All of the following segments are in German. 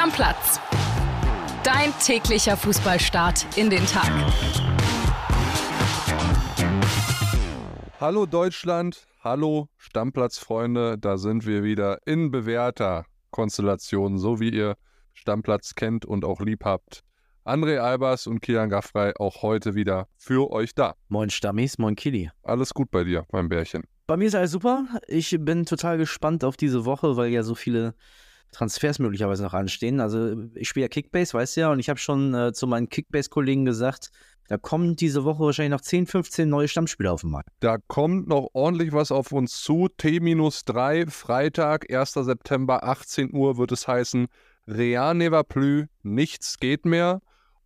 Stammplatz. Dein täglicher Fußballstart in den Tag. Hallo Deutschland, hallo Stammplatzfreunde, da sind wir wieder in bewährter Konstellation, so wie ihr Stammplatz kennt und auch lieb habt. André Albers und Kilian Gaffrey auch heute wieder für euch da. Moin Stammis, moin Kili. Alles gut bei dir, mein Bärchen. Bei mir ist alles super. Ich bin total gespannt auf diese Woche, weil ja so viele Transfers möglicherweise noch anstehen. Also ich spiele ja Kickbase, weißt du ja, und ich habe schon äh, zu meinen Kickbase-Kollegen gesagt, da kommen diese Woche wahrscheinlich noch 10, 15 neue Stammspieler auf den Markt. Da kommt noch ordentlich was auf uns zu. T-3, Freitag, 1. September, 18 Uhr wird es heißen, Real ne va plus, nichts geht mehr.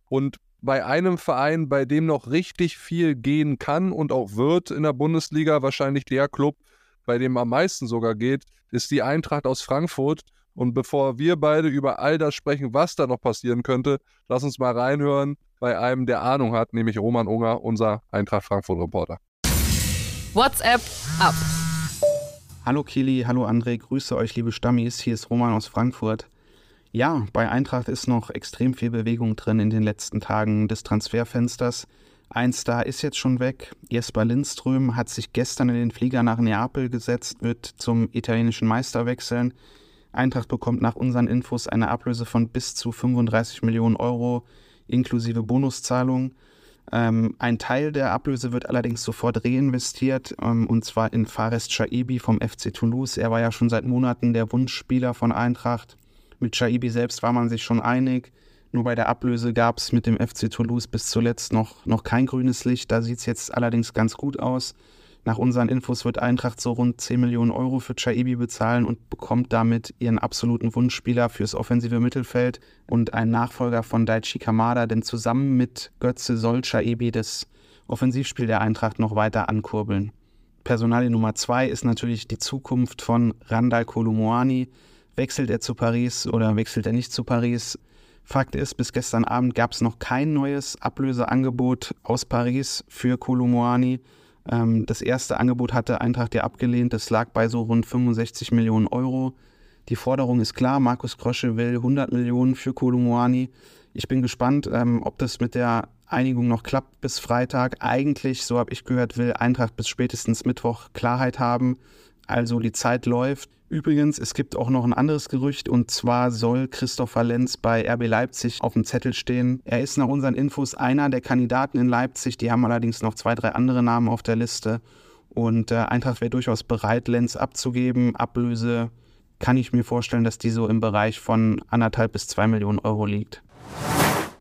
Und bei einem Verein, bei dem noch richtig viel gehen kann und auch wird in der Bundesliga, wahrscheinlich der Club, bei dem am meisten sogar geht, ist die Eintracht aus Frankfurt. Und bevor wir beide über all das sprechen, was da noch passieren könnte, lass uns mal reinhören bei einem, der Ahnung hat, nämlich Roman Unger, unser Eintracht Frankfurt-Reporter. WhatsApp ab. Hallo Kili, hallo André, grüße euch liebe Stammis, hier ist Roman aus Frankfurt. Ja, bei Eintracht ist noch extrem viel Bewegung drin in den letzten Tagen des Transferfensters. Ein Star ist jetzt schon weg. Jesper Lindström hat sich gestern in den Flieger nach Neapel gesetzt, wird zum italienischen Meister wechseln. Eintracht bekommt nach unseren Infos eine Ablöse von bis zu 35 Millionen Euro inklusive Bonuszahlung. Ähm, ein Teil der Ablöse wird allerdings sofort reinvestiert ähm, und zwar in Fares Chaibi vom FC Toulouse. Er war ja schon seit Monaten der Wunschspieler von Eintracht. Mit Chaibi selbst war man sich schon einig. Nur bei der Ablöse gab es mit dem FC Toulouse bis zuletzt noch, noch kein grünes Licht. Da sieht es jetzt allerdings ganz gut aus. Nach unseren Infos wird Eintracht so rund 10 Millionen Euro für Chaibi bezahlen und bekommt damit ihren absoluten Wunschspieler fürs offensive Mittelfeld und einen Nachfolger von Daichi Kamada, denn zusammen mit Götze soll Chaibi das Offensivspiel der Eintracht noch weiter ankurbeln. Personalie Nummer zwei ist natürlich die Zukunft von Randall Kolumuani. Wechselt er zu Paris oder wechselt er nicht zu Paris? Fakt ist, bis gestern Abend gab es noch kein neues Ablöseangebot aus Paris für Kolumuani. Ähm, das erste Angebot hatte Eintracht ja abgelehnt. Das lag bei so rund 65 Millionen Euro. Die Forderung ist klar. Markus Krosche will 100 Millionen für Kolumuani. Ich bin gespannt, ähm, ob das mit der Einigung noch klappt bis Freitag. Eigentlich, so habe ich gehört, will Eintracht bis spätestens Mittwoch Klarheit haben. Also die Zeit läuft. Übrigens, es gibt auch noch ein anderes Gerücht und zwar soll Christopher Lenz bei RB Leipzig auf dem Zettel stehen. Er ist nach unseren Infos einer der Kandidaten in Leipzig. Die haben allerdings noch zwei, drei andere Namen auf der Liste. Und äh, Eintracht wäre durchaus bereit, Lenz abzugeben. Ablöse kann ich mir vorstellen, dass die so im Bereich von anderthalb bis zwei Millionen Euro liegt.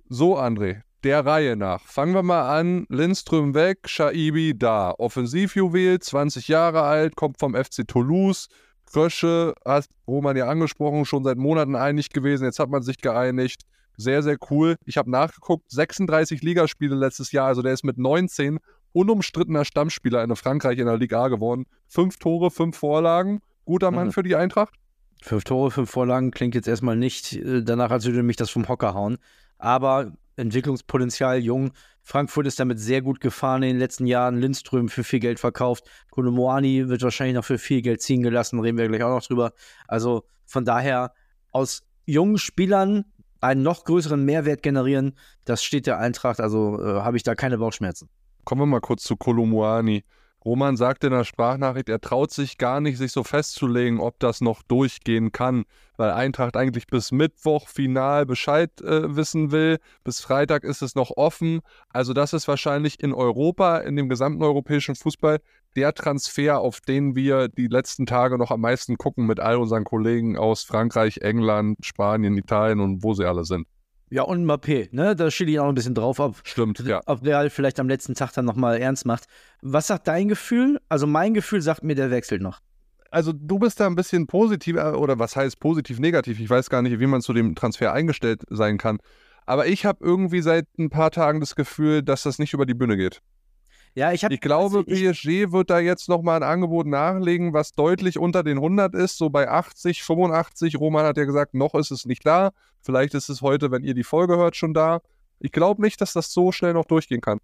So, André, der Reihe nach. Fangen wir mal an. Lindström weg, Shaibi da. Offensivjuwel, 20 Jahre alt, kommt vom FC Toulouse. Krösche hat Roman ja angesprochen, schon seit Monaten einig gewesen. Jetzt hat man sich geeinigt. Sehr, sehr cool. Ich habe nachgeguckt, 36 Ligaspiele letztes Jahr, also der ist mit 19 unumstrittener Stammspieler in Frankreich in der Liga geworden. Fünf Tore, fünf Vorlagen. Guter Mann mhm. für die Eintracht. Fünf Tore, fünf Vorlagen klingt jetzt erstmal nicht äh, danach, als würde mich das vom Hocker hauen. Aber Entwicklungspotenzial jung. Frankfurt ist damit sehr gut gefahren in den letzten Jahren. Lindström für viel Geld verkauft. Kolomoani wird wahrscheinlich noch für viel Geld ziehen gelassen. Reden wir gleich auch noch drüber. Also von daher aus jungen Spielern einen noch größeren Mehrwert generieren, das steht der Eintracht. Also äh, habe ich da keine Bauchschmerzen. Kommen wir mal kurz zu Kolomoani. Roman sagt in der Sprachnachricht, er traut sich gar nicht, sich so festzulegen, ob das noch durchgehen kann, weil Eintracht eigentlich bis Mittwoch final Bescheid äh, wissen will. Bis Freitag ist es noch offen. Also das ist wahrscheinlich in Europa, in dem gesamten europäischen Fußball, der Transfer, auf den wir die letzten Tage noch am meisten gucken mit all unseren Kollegen aus Frankreich, England, Spanien, Italien und wo sie alle sind. Ja, und Mbappé, ne? Da steht ich auch ein bisschen drauf, ob, Stimmt, ja. ob Real vielleicht am letzten Tag dann nochmal ernst macht. Was sagt dein Gefühl? Also mein Gefühl sagt mir, der wechselt noch. Also du bist da ein bisschen positiv, äh, oder was heißt positiv, negativ? Ich weiß gar nicht, wie man zu dem Transfer eingestellt sein kann. Aber ich habe irgendwie seit ein paar Tagen das Gefühl, dass das nicht über die Bühne geht. Ja, ich, hab, ich glaube, also ich, PSG wird da jetzt nochmal ein Angebot nachlegen, was deutlich unter den 100 ist, so bei 80, 85. Roman hat ja gesagt, noch ist es nicht da. Vielleicht ist es heute, wenn ihr die Folge hört, schon da. Ich glaube nicht, dass das so schnell noch durchgehen kann.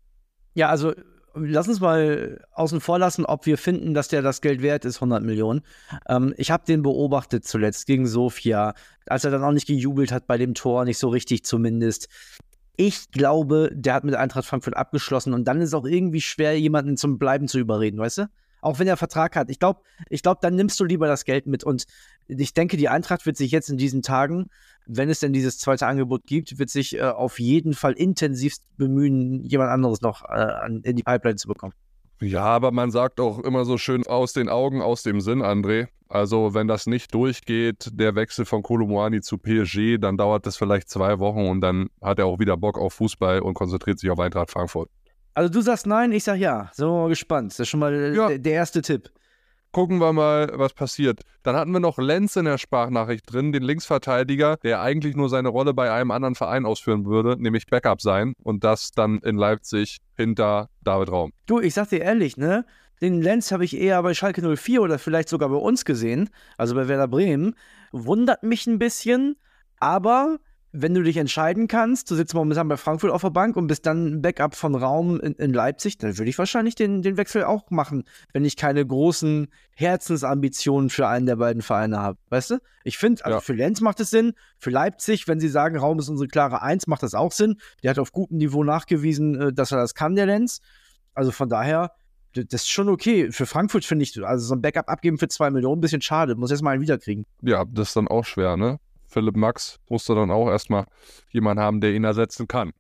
Ja, also lass uns mal außen vor lassen, ob wir finden, dass der das Geld wert ist, 100 Millionen. Ähm, ich habe den beobachtet zuletzt gegen Sofia, als er dann auch nicht gejubelt hat bei dem Tor, nicht so richtig zumindest. Ich glaube, der hat mit Eintracht Frankfurt abgeschlossen und dann ist auch irgendwie schwer, jemanden zum Bleiben zu überreden, weißt du? Auch wenn er Vertrag hat. Ich glaube, ich glaub, dann nimmst du lieber das Geld mit. Und ich denke, die Eintracht wird sich jetzt in diesen Tagen, wenn es denn dieses zweite Angebot gibt, wird sich äh, auf jeden Fall intensivst bemühen, jemand anderes noch äh, in die Pipeline zu bekommen. Ja, aber man sagt auch immer so schön aus den Augen, aus dem Sinn, André. Also wenn das nicht durchgeht, der Wechsel von Kolomouani zu PSG, dann dauert das vielleicht zwei Wochen und dann hat er auch wieder Bock auf Fußball und konzentriert sich auf Eintracht Frankfurt. Also du sagst nein, ich sag ja. Sind wir mal gespannt. Das ist schon mal ja. der erste Tipp gucken wir mal, was passiert. Dann hatten wir noch Lenz in der Sprachnachricht drin, den Linksverteidiger, der eigentlich nur seine Rolle bei einem anderen Verein ausführen würde, nämlich Backup sein und das dann in Leipzig hinter David Raum. Du, ich sag dir ehrlich, ne? Den Lenz habe ich eher bei Schalke 04 oder vielleicht sogar bei uns gesehen, also bei Werder Bremen. Wundert mich ein bisschen, aber wenn du dich entscheiden kannst, du sitzt momentan bei Frankfurt auf der Bank und bist dann ein Backup von Raum in, in Leipzig, dann würde ich wahrscheinlich den, den Wechsel auch machen, wenn ich keine großen Herzensambitionen für einen der beiden Vereine habe. Weißt du? Ich finde, also ja. für Lenz macht es Sinn, für Leipzig, wenn sie sagen, Raum ist unsere klare Eins, macht das auch Sinn. Der hat auf gutem Niveau nachgewiesen, äh, dass er das kann, der Lenz. Also von daher, das ist schon okay. Für Frankfurt finde ich, also so ein Backup abgeben für zwei Millionen, ein bisschen schade. Muss erst mal einen wiederkriegen. Ja, das ist dann auch schwer, ne? Philipp Max musste dann auch erstmal jemanden haben, der ihn ersetzen kann.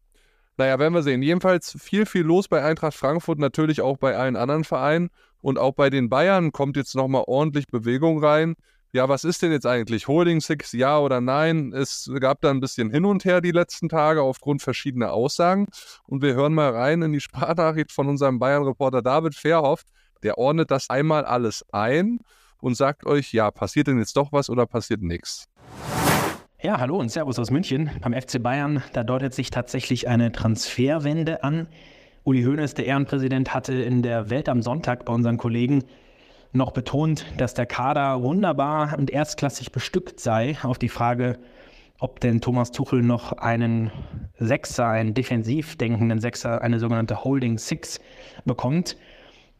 Naja, werden wir sehen. Jedenfalls viel, viel los bei Eintracht Frankfurt, natürlich auch bei allen anderen Vereinen. Und auch bei den Bayern kommt jetzt nochmal ordentlich Bewegung rein. Ja, was ist denn jetzt eigentlich? Holding Six, ja oder nein? Es gab da ein bisschen hin und her die letzten Tage aufgrund verschiedener Aussagen. Und wir hören mal rein in die Sprachnachricht von unserem Bayern-Reporter David Verhoff. Der ordnet das einmal alles ein und sagt euch, ja, passiert denn jetzt doch was oder passiert nichts? Ja, hallo und Servus aus München. Beim FC Bayern, da deutet sich tatsächlich eine Transferwende an. Uli Hoeneß, der Ehrenpräsident, hatte in der Welt am Sonntag bei unseren Kollegen noch betont, dass der Kader wunderbar und erstklassig bestückt sei. Auf die Frage, ob denn Thomas Tuchel noch einen Sechser, einen defensiv denkenden Sechser, eine sogenannte Holding Six bekommt.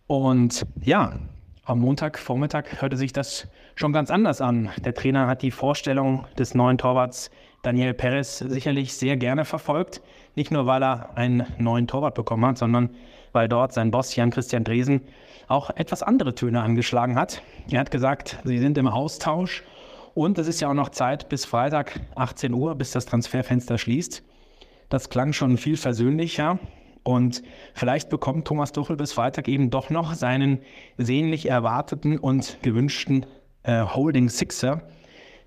Und ja, am Montagvormittag hörte sich das schon ganz anders an. Der Trainer hat die Vorstellung des neuen Torwarts Daniel Perez sicherlich sehr gerne verfolgt. Nicht nur, weil er einen neuen Torwart bekommen hat, sondern weil dort sein Boss Jan-Christian Dresen auch etwas andere Töne angeschlagen hat. Er hat gesagt, sie sind im Austausch und es ist ja auch noch Zeit bis Freitag 18 Uhr, bis das Transferfenster schließt. Das klang schon viel versöhnlicher. Und vielleicht bekommt Thomas Tuchel bis Freitag eben doch noch seinen sehnlich erwarteten und gewünschten äh, Holding Sixer.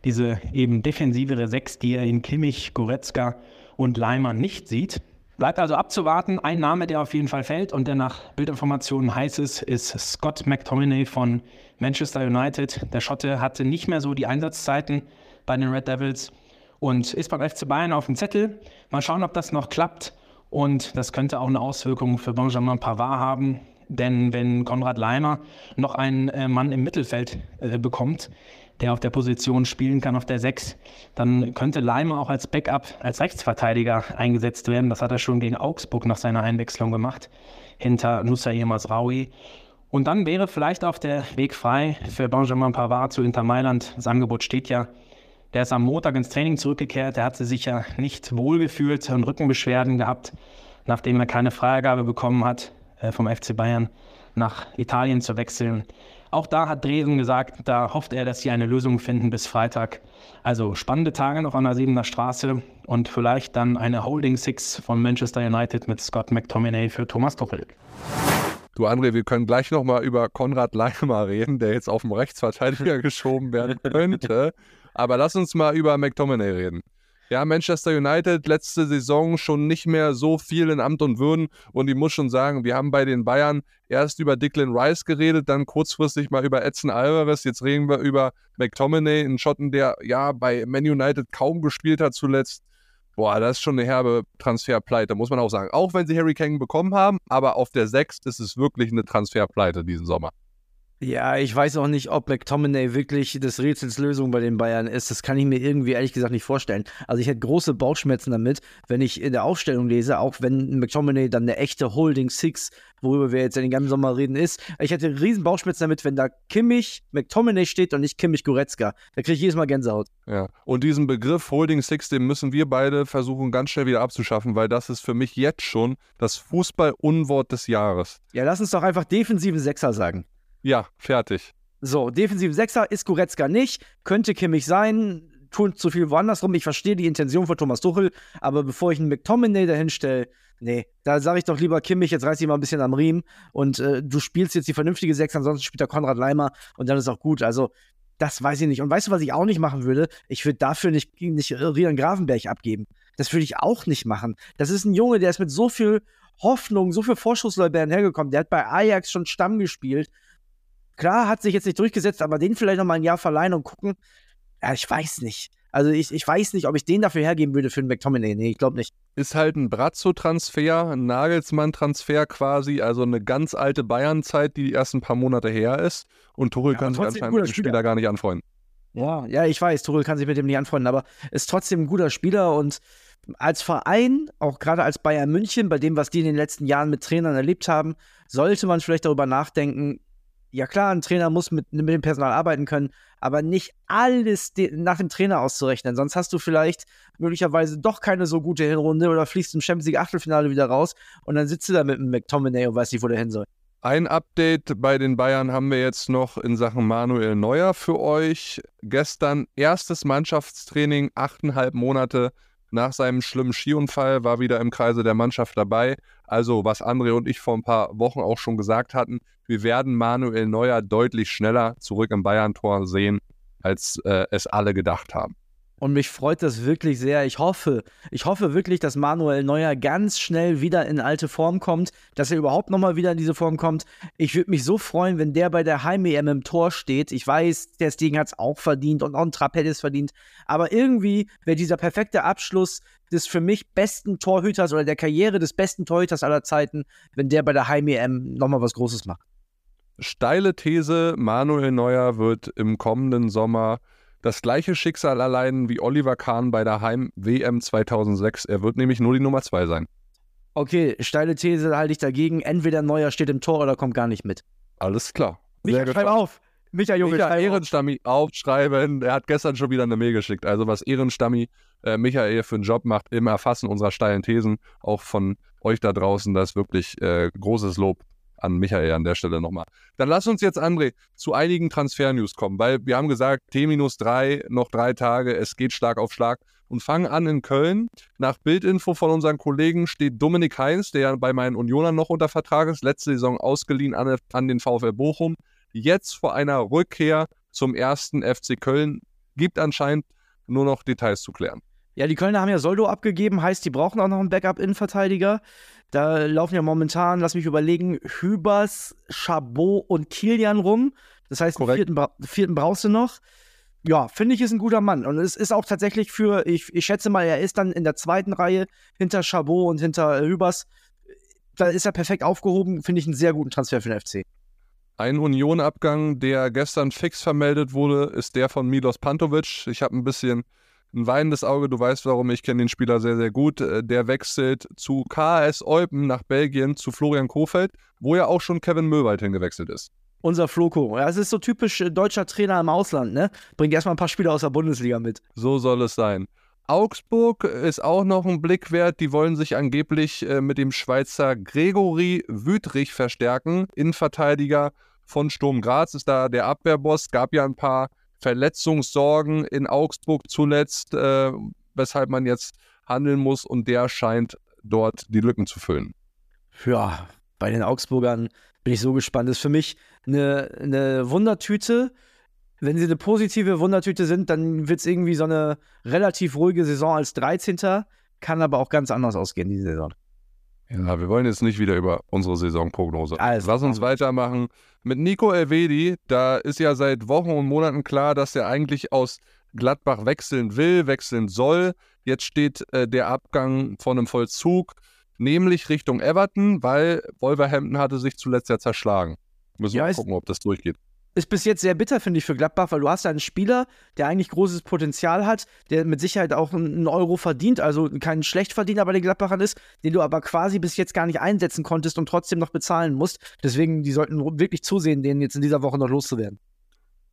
Diese eben defensivere Sechs, die er in Kimmich, Goretzka und Leimer nicht sieht. Bleibt also abzuwarten. Ein Name, der auf jeden Fall fällt und der nach Bildinformationen heiß ist, ist Scott McTominay von Manchester United. Der Schotte hatte nicht mehr so die Einsatzzeiten bei den Red Devils und ist beim FC Bayern auf dem Zettel. Mal schauen, ob das noch klappt. Und das könnte auch eine Auswirkung für Benjamin Pavard haben. Denn wenn Konrad Leimer noch einen äh, Mann im Mittelfeld äh, bekommt, der auf der Position spielen kann, auf der 6, dann könnte Leimer auch als Backup, als Rechtsverteidiger eingesetzt werden. Das hat er schon gegen Augsburg nach seiner Einwechslung gemacht, hinter Nussair Masraoui. Und dann wäre vielleicht auch der Weg frei für Benjamin Pavard zu Inter Mailand. Das Angebot steht ja der ist am Montag ins Training zurückgekehrt. Der hatte sich ja nicht wohlgefühlt und Rückenbeschwerden gehabt, nachdem er keine Freigabe bekommen hat vom FC Bayern nach Italien zu wechseln. Auch da hat Dresden gesagt, da hofft er, dass sie eine Lösung finden bis Freitag. Also spannende Tage noch an der Siebener Straße und vielleicht dann eine Holding Six von Manchester United mit Scott McTominay für Thomas Tuchel. Du André, wir können gleich nochmal über Konrad Leimer reden, der jetzt auf dem Rechtsverteidiger geschoben werden könnte. Aber lass uns mal über McTominay reden. Ja, Manchester United letzte Saison schon nicht mehr so viel in Amt und Würden. Und ich muss schon sagen, wir haben bei den Bayern erst über Declan Rice geredet, dann kurzfristig mal über Edson Alvarez. Jetzt reden wir über McTominay, einen Schotten, der ja bei Man United kaum gespielt hat zuletzt. Boah, das ist schon eine herbe Transferpleite, muss man auch sagen. Auch wenn sie Harry Kane bekommen haben, aber auf der 6 ist es wirklich eine Transferpleite diesen Sommer. Ja, ich weiß auch nicht, ob McTominay wirklich des Rätsels Lösung bei den Bayern ist. Das kann ich mir irgendwie ehrlich gesagt nicht vorstellen. Also ich hätte große Bauchschmerzen damit, wenn ich in der Aufstellung lese, auch wenn McTominay dann eine echte Holding Six, worüber wir jetzt den ganzen Sommer reden, ist. Ich hätte riesen Bauchschmerzen damit, wenn da Kimmich, McTominay steht und nicht Kimmich Goretzka. Da kriege ich jedes Mal Gänsehaut. Ja, und diesen Begriff Holding Six, den müssen wir beide versuchen ganz schnell wieder abzuschaffen, weil das ist für mich jetzt schon das Fußball-Unwort des Jahres. Ja, lass uns doch einfach defensiven Sechser sagen. Ja, fertig. So, defensiven Sechser ist Goretzka nicht, könnte Kimmich sein, tut zu viel woanders rum. Ich verstehe die Intention von Thomas Tuchel, aber bevor ich einen McTominay dahin stelle, nee, da sage ich doch lieber Kimmich, jetzt reiß ich mal ein bisschen am Riemen und äh, du spielst jetzt die vernünftige Sechs, ansonsten spielt der Konrad Leimer und dann ist auch gut. Also, das weiß ich nicht. Und weißt du, was ich auch nicht machen würde? Ich würde dafür nicht, nicht Rian Gravenberg abgeben. Das würde ich auch nicht machen. Das ist ein Junge, der ist mit so viel Hoffnung, so viel Vorschusslorbeeren hergekommen. Der hat bei Ajax schon Stamm gespielt Klar, hat sich jetzt nicht durchgesetzt, aber den vielleicht noch mal ein Jahr verleihen und gucken. Ja, ich weiß nicht. Also ich, ich weiß nicht, ob ich den dafür hergeben würde für einen McTominay. Nee, ich glaube nicht. Ist halt ein Brazzo-Transfer, ein Nagelsmann-Transfer quasi, also eine ganz alte Bayern-Zeit, die erst ein paar Monate her ist. Und Tuchel ja, kann sich anscheinend mit dem Spieler gar nicht anfreunden. Ja, ja, ich weiß, Tuchel kann sich mit dem nicht anfreunden, aber ist trotzdem ein guter Spieler und als Verein, auch gerade als Bayern München, bei dem, was die in den letzten Jahren mit Trainern erlebt haben, sollte man vielleicht darüber nachdenken, ja klar, ein Trainer muss mit, mit dem Personal arbeiten können, aber nicht alles nach dem Trainer auszurechnen. Sonst hast du vielleicht möglicherweise doch keine so gute Hinrunde oder fließt im Champions League Achtelfinale wieder raus und dann sitzt du da mit einem McTominay und weißt nicht, wo der hin soll. Ein Update bei den Bayern haben wir jetzt noch in Sachen Manuel Neuer für euch. Gestern erstes Mannschaftstraining, achteinhalb Monate nach seinem schlimmen Skiunfall, war wieder im Kreise der Mannschaft dabei. Also, was André und ich vor ein paar Wochen auch schon gesagt hatten, wir werden Manuel Neuer deutlich schneller zurück im Bayern-Tor sehen, als äh, es alle gedacht haben. Und mich freut das wirklich sehr. Ich hoffe, ich hoffe wirklich, dass Manuel Neuer ganz schnell wieder in alte Form kommt, dass er überhaupt nochmal wieder in diese Form kommt. Ich würde mich so freuen, wenn der bei der Heim-EM im Tor steht. Ich weiß, der Stegen hat es auch verdient und auch ein Trapp hätte es verdient. Aber irgendwie wäre dieser perfekte Abschluss des für mich besten Torhüters oder der Karriere des besten Torhüters aller Zeiten, wenn der bei der Heim-EM nochmal was Großes macht. Steile These, Manuel Neuer wird im kommenden Sommer das gleiche Schicksal erleiden wie Oliver Kahn bei der Heim-WM 2006. Er wird nämlich nur die Nummer 2 sein. Okay, steile These halte ich dagegen. Entweder Neuer steht im Tor oder kommt gar nicht mit. Alles klar. Micha, schreib auf. Micha, Junge, Micha Ehrenstammi aufschreiben. Er hat gestern schon wieder eine Mail geschickt. Also was Ehrenstammi äh, Michael für einen Job macht im Erfassen unserer steilen Thesen, auch von euch da draußen, das ist wirklich äh, großes Lob an Michael an der Stelle nochmal. Dann lass uns jetzt, André, zu einigen Transfer-News kommen, weil wir haben gesagt, T-3, noch drei Tage, es geht Schlag auf Schlag und fangen an in Köln. Nach Bildinfo von unseren Kollegen steht Dominik Heinz, der ja bei meinen Unionern noch unter Vertrag ist, letzte Saison ausgeliehen an, an den VfL Bochum, jetzt vor einer Rückkehr zum ersten FC Köln, gibt anscheinend nur noch Details zu klären. Ja, die Kölner haben ja Soldo abgegeben, heißt, die brauchen auch noch einen Backup-Innenverteidiger. Da laufen ja momentan, lass mich überlegen, Hübers, Chabot und Kilian rum. Das heißt, einen vierten, vierten brauchst du noch. Ja, finde ich, ist ein guter Mann. Und es ist auch tatsächlich für, ich, ich schätze mal, er ist dann in der zweiten Reihe hinter Chabot und hinter Hübers. Da ist er perfekt aufgehoben. Finde ich einen sehr guten Transfer für den FC. Ein Union-Abgang, der gestern fix vermeldet wurde, ist der von Milos Pantovic. Ich habe ein bisschen ein weinendes Auge, du weißt warum, ich kenne den Spieler sehr, sehr gut. Äh, der wechselt zu KS Eupen nach Belgien zu Florian Kofeld, wo ja auch schon Kevin Möwald hingewechselt ist. Unser Floko. Ja, es ist so typisch äh, deutscher Trainer im Ausland, ne? Bringt erstmal ein paar Spieler aus der Bundesliga mit. So soll es sein. Augsburg ist auch noch ein Blick wert. Die wollen sich angeblich äh, mit dem Schweizer Gregory Wüthrich verstärken. Innenverteidiger von Sturm Graz ist da der Abwehrboss. Gab ja ein paar Verletzungssorgen in Augsburg zuletzt, äh, weshalb man jetzt handeln muss und der scheint dort die Lücken zu füllen. Ja, bei den Augsburgern bin ich so gespannt. Das ist für mich eine, eine Wundertüte. Wenn sie eine positive Wundertüte sind, dann wird es irgendwie so eine relativ ruhige Saison als 13. Kann aber auch ganz anders ausgehen, diese Saison. Ja, wir wollen jetzt nicht wieder über unsere Saisonprognose. Also, Lass uns weitermachen mit Nico Elvedi. Da ist ja seit Wochen und Monaten klar, dass er eigentlich aus Gladbach wechseln will, wechseln soll. Jetzt steht äh, der Abgang von einem Vollzug, nämlich Richtung Everton, weil Wolverhampton hatte sich zuletzt ja zerschlagen. Müssen ja, wir gucken, ob das durchgeht. Ist bis jetzt sehr bitter, finde ich, für Gladbach, weil du hast einen Spieler, der eigentlich großes Potenzial hat, der mit Sicherheit auch einen Euro verdient, also keinen schlecht Verdiener bei den Gladbachern ist, den du aber quasi bis jetzt gar nicht einsetzen konntest und trotzdem noch bezahlen musst. Deswegen, die sollten wirklich zusehen, den jetzt in dieser Woche noch loszuwerden.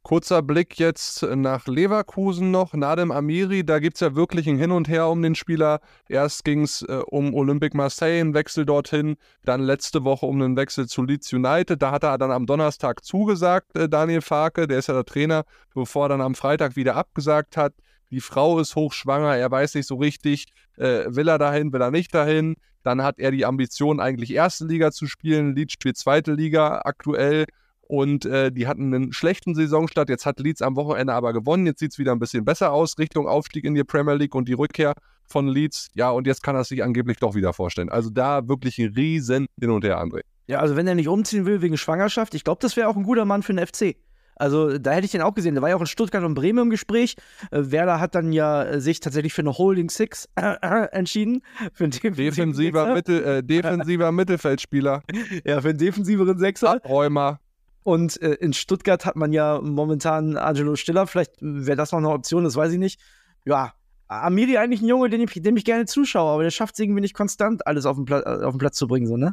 Kurzer Blick jetzt nach Leverkusen noch. Nadem Amiri, da gibt es ja wirklich ein Hin und Her um den Spieler. Erst ging es äh, um Olympique Marseille, einen Wechsel dorthin. Dann letzte Woche um einen Wechsel zu Leeds United. Da hat er dann am Donnerstag zugesagt, äh, Daniel Farke, der ist ja der Trainer, bevor er dann am Freitag wieder abgesagt hat. Die Frau ist hochschwanger, er weiß nicht so richtig, äh, will er dahin, will er nicht dahin. Dann hat er die Ambition, eigentlich erste Liga zu spielen. Leeds spielt zweite Liga aktuell und äh, die hatten einen schlechten Saisonstart. Jetzt hat Leeds am Wochenende aber gewonnen. Jetzt sieht es wieder ein bisschen besser aus Richtung Aufstieg in die Premier League und die Rückkehr von Leeds. Ja, und jetzt kann er sich angeblich doch wieder vorstellen. Also da wirklich ein riesen Hin und Her, André. Ja, also wenn er nicht umziehen will wegen Schwangerschaft, ich glaube, das wäre auch ein guter Mann für den FC. Also da hätte ich den auch gesehen. Der war ja auch in Stuttgart und Bremen im Gespräch. Äh, Werder hat dann ja äh, sich tatsächlich für eine Holding Six äh, entschieden. Für einen defensiver, Mittel, äh, defensiver Mittelfeldspieler. Ja, für einen defensiveren Sechser. Abräumer. Und äh, in Stuttgart hat man ja momentan Angelo Stiller. Vielleicht wäre das noch eine Option, das weiß ich nicht. Ja, Amiri eigentlich ein Junge, den ich, dem ich gerne zuschaue, aber der schafft es irgendwie nicht konstant, alles auf den, Pla äh, auf den Platz zu bringen, so, ne?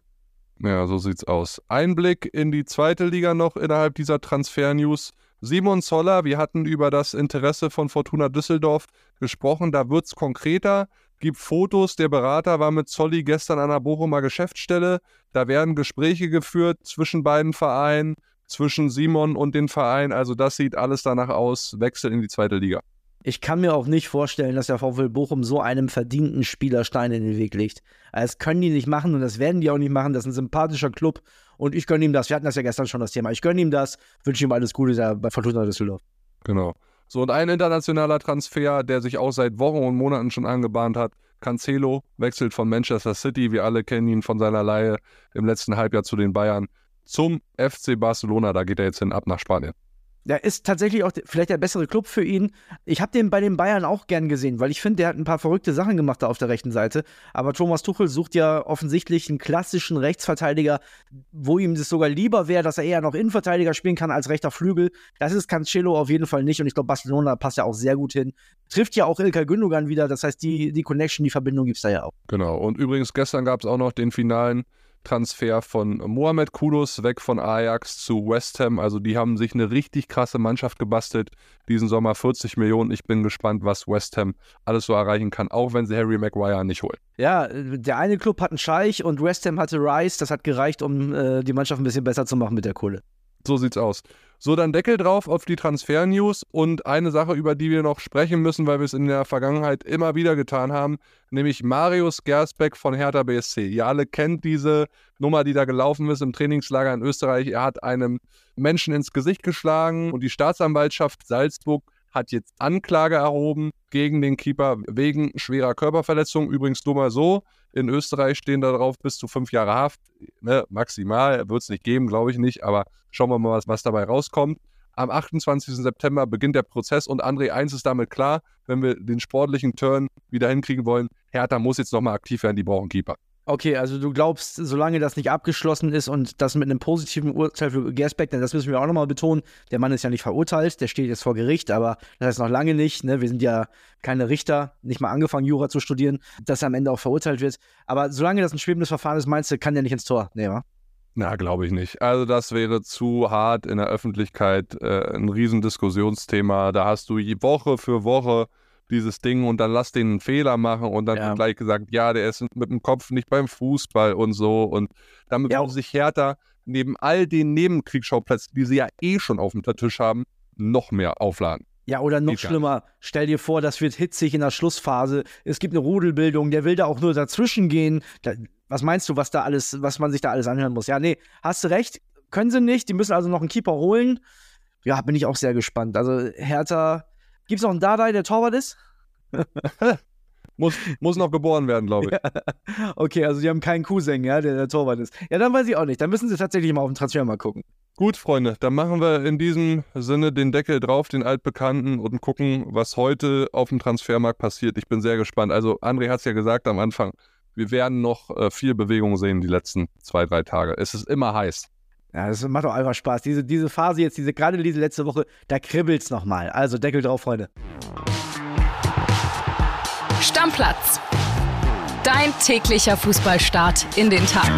Ja, so sieht's aus. Einblick in die zweite Liga noch innerhalb dieser Transfer-News. Simon Zoller, wir hatten über das Interesse von Fortuna Düsseldorf gesprochen. Da wird's konkreter. Gibt Fotos. Der Berater war mit Zolli gestern an der Bochumer Geschäftsstelle. Da werden Gespräche geführt zwischen beiden Vereinen zwischen Simon und den Verein. Also das sieht alles danach aus, Wechsel in die zweite Liga. Ich kann mir auch nicht vorstellen, dass der VfL Bochum so einem verdienten Spieler Stein in den Weg legt. Das können die nicht machen und das werden die auch nicht machen. Das ist ein sympathischer Club und ich gönne ihm das. Wir hatten das ja gestern schon das Thema. Ich gönne ihm das, wünsche ihm alles Gute bei Fortuna Düsseldorf. Genau. So, und ein internationaler Transfer, der sich auch seit Wochen und Monaten schon angebahnt hat. Cancelo wechselt von Manchester City. Wir alle kennen ihn von seiner Leihe im letzten Halbjahr zu den Bayern zum FC Barcelona. Da geht er jetzt hin ab nach Spanien. Der ist tatsächlich auch vielleicht der bessere Club für ihn. Ich habe den bei den Bayern auch gern gesehen, weil ich finde, der hat ein paar verrückte Sachen gemacht da auf der rechten Seite. Aber Thomas Tuchel sucht ja offensichtlich einen klassischen Rechtsverteidiger, wo ihm das sogar lieber wäre, dass er eher noch Innenverteidiger spielen kann als rechter Flügel. Das ist Cancelo auf jeden Fall nicht und ich glaube, Barcelona passt ja auch sehr gut hin. Trifft ja auch Ilkay Gündogan wieder, das heißt, die, die Connection, die Verbindung gibt es da ja auch. Genau, und übrigens gestern gab es auch noch den finalen Transfer von Mohamed Kudus weg von Ajax zu West Ham. Also die haben sich eine richtig krasse Mannschaft gebastelt. Diesen Sommer 40 Millionen. Ich bin gespannt, was West Ham alles so erreichen kann, auch wenn sie Harry Maguire nicht holen. Ja, der eine Club hat einen Scheich und West Ham hatte Rice. Das hat gereicht, um äh, die Mannschaft ein bisschen besser zu machen mit der Kohle. So sieht's aus. So, dann Deckel drauf auf die Transfer-News und eine Sache, über die wir noch sprechen müssen, weil wir es in der Vergangenheit immer wieder getan haben, nämlich Marius Gersbeck von Hertha BSC. Ihr alle kennt diese Nummer, die da gelaufen ist im Trainingslager in Österreich. Er hat einem Menschen ins Gesicht geschlagen und die Staatsanwaltschaft Salzburg hat jetzt Anklage erhoben gegen den Keeper wegen schwerer Körperverletzung. Übrigens nur mal so, in Österreich stehen da drauf bis zu fünf Jahre Haft. Ne, maximal wird es nicht geben, glaube ich nicht, aber schauen wir mal, was, was dabei rauskommt. Am 28. September beginnt der Prozess und André 1 ist damit klar, wenn wir den sportlichen Turn wieder hinkriegen wollen, Hertha muss jetzt nochmal aktiv werden, die brauchen Keeper. Okay, also du glaubst, solange das nicht abgeschlossen ist und das mit einem positiven Urteil für Gersbeck, denn das müssen wir auch nochmal betonen, der Mann ist ja nicht verurteilt, der steht jetzt vor Gericht, aber das ist noch lange nicht, ne? wir sind ja keine Richter, nicht mal angefangen, Jura zu studieren, dass er am Ende auch verurteilt wird. Aber solange das ein schwebendes Verfahren ist, meinst du, kann der nicht ins Tor? Nee, wa? Na, glaube ich nicht. Also das wäre zu hart in der Öffentlichkeit, äh, ein Riesendiskussionsthema. Da hast du Woche für Woche dieses Ding und dann lass den einen Fehler machen und dann ja. gleich gesagt, ja, der ist mit dem Kopf nicht beim Fußball und so und damit ja. sich Hertha neben all den Nebenkriegsschauplätzen, die sie ja eh schon auf dem Tisch haben, noch mehr aufladen. Ja, oder noch schlimmer, stell dir vor, das wird hitzig in der Schlussphase. Es gibt eine Rudelbildung, der will da auch nur dazwischen gehen. Da, was meinst du, was da alles, was man sich da alles anhören muss? Ja, nee, hast du recht, können sie nicht. Die müssen also noch einen Keeper holen. Ja, bin ich auch sehr gespannt. Also Hertha Gibt es noch einen Dardai, der Torwart ist? muss, muss noch geboren werden, glaube ich. Ja. Okay, also die haben keinen Cousin, ja, der der Torwart ist. Ja, dann weiß ich auch nicht. Dann müssen sie tatsächlich mal auf den Transfer mal gucken. Gut, Freunde, dann machen wir in diesem Sinne den Deckel drauf, den altbekannten, und gucken, was heute auf dem Transfermarkt passiert. Ich bin sehr gespannt. Also, André hat es ja gesagt am Anfang, wir werden noch äh, viel Bewegung sehen die letzten zwei, drei Tage. Es ist immer heiß. Ja, das macht doch einfach Spaß. Diese, diese Phase jetzt, diese, gerade diese letzte Woche, da kribbelt es nochmal. Also Deckel drauf, Freunde. Stammplatz. Dein täglicher Fußballstart in den Tag.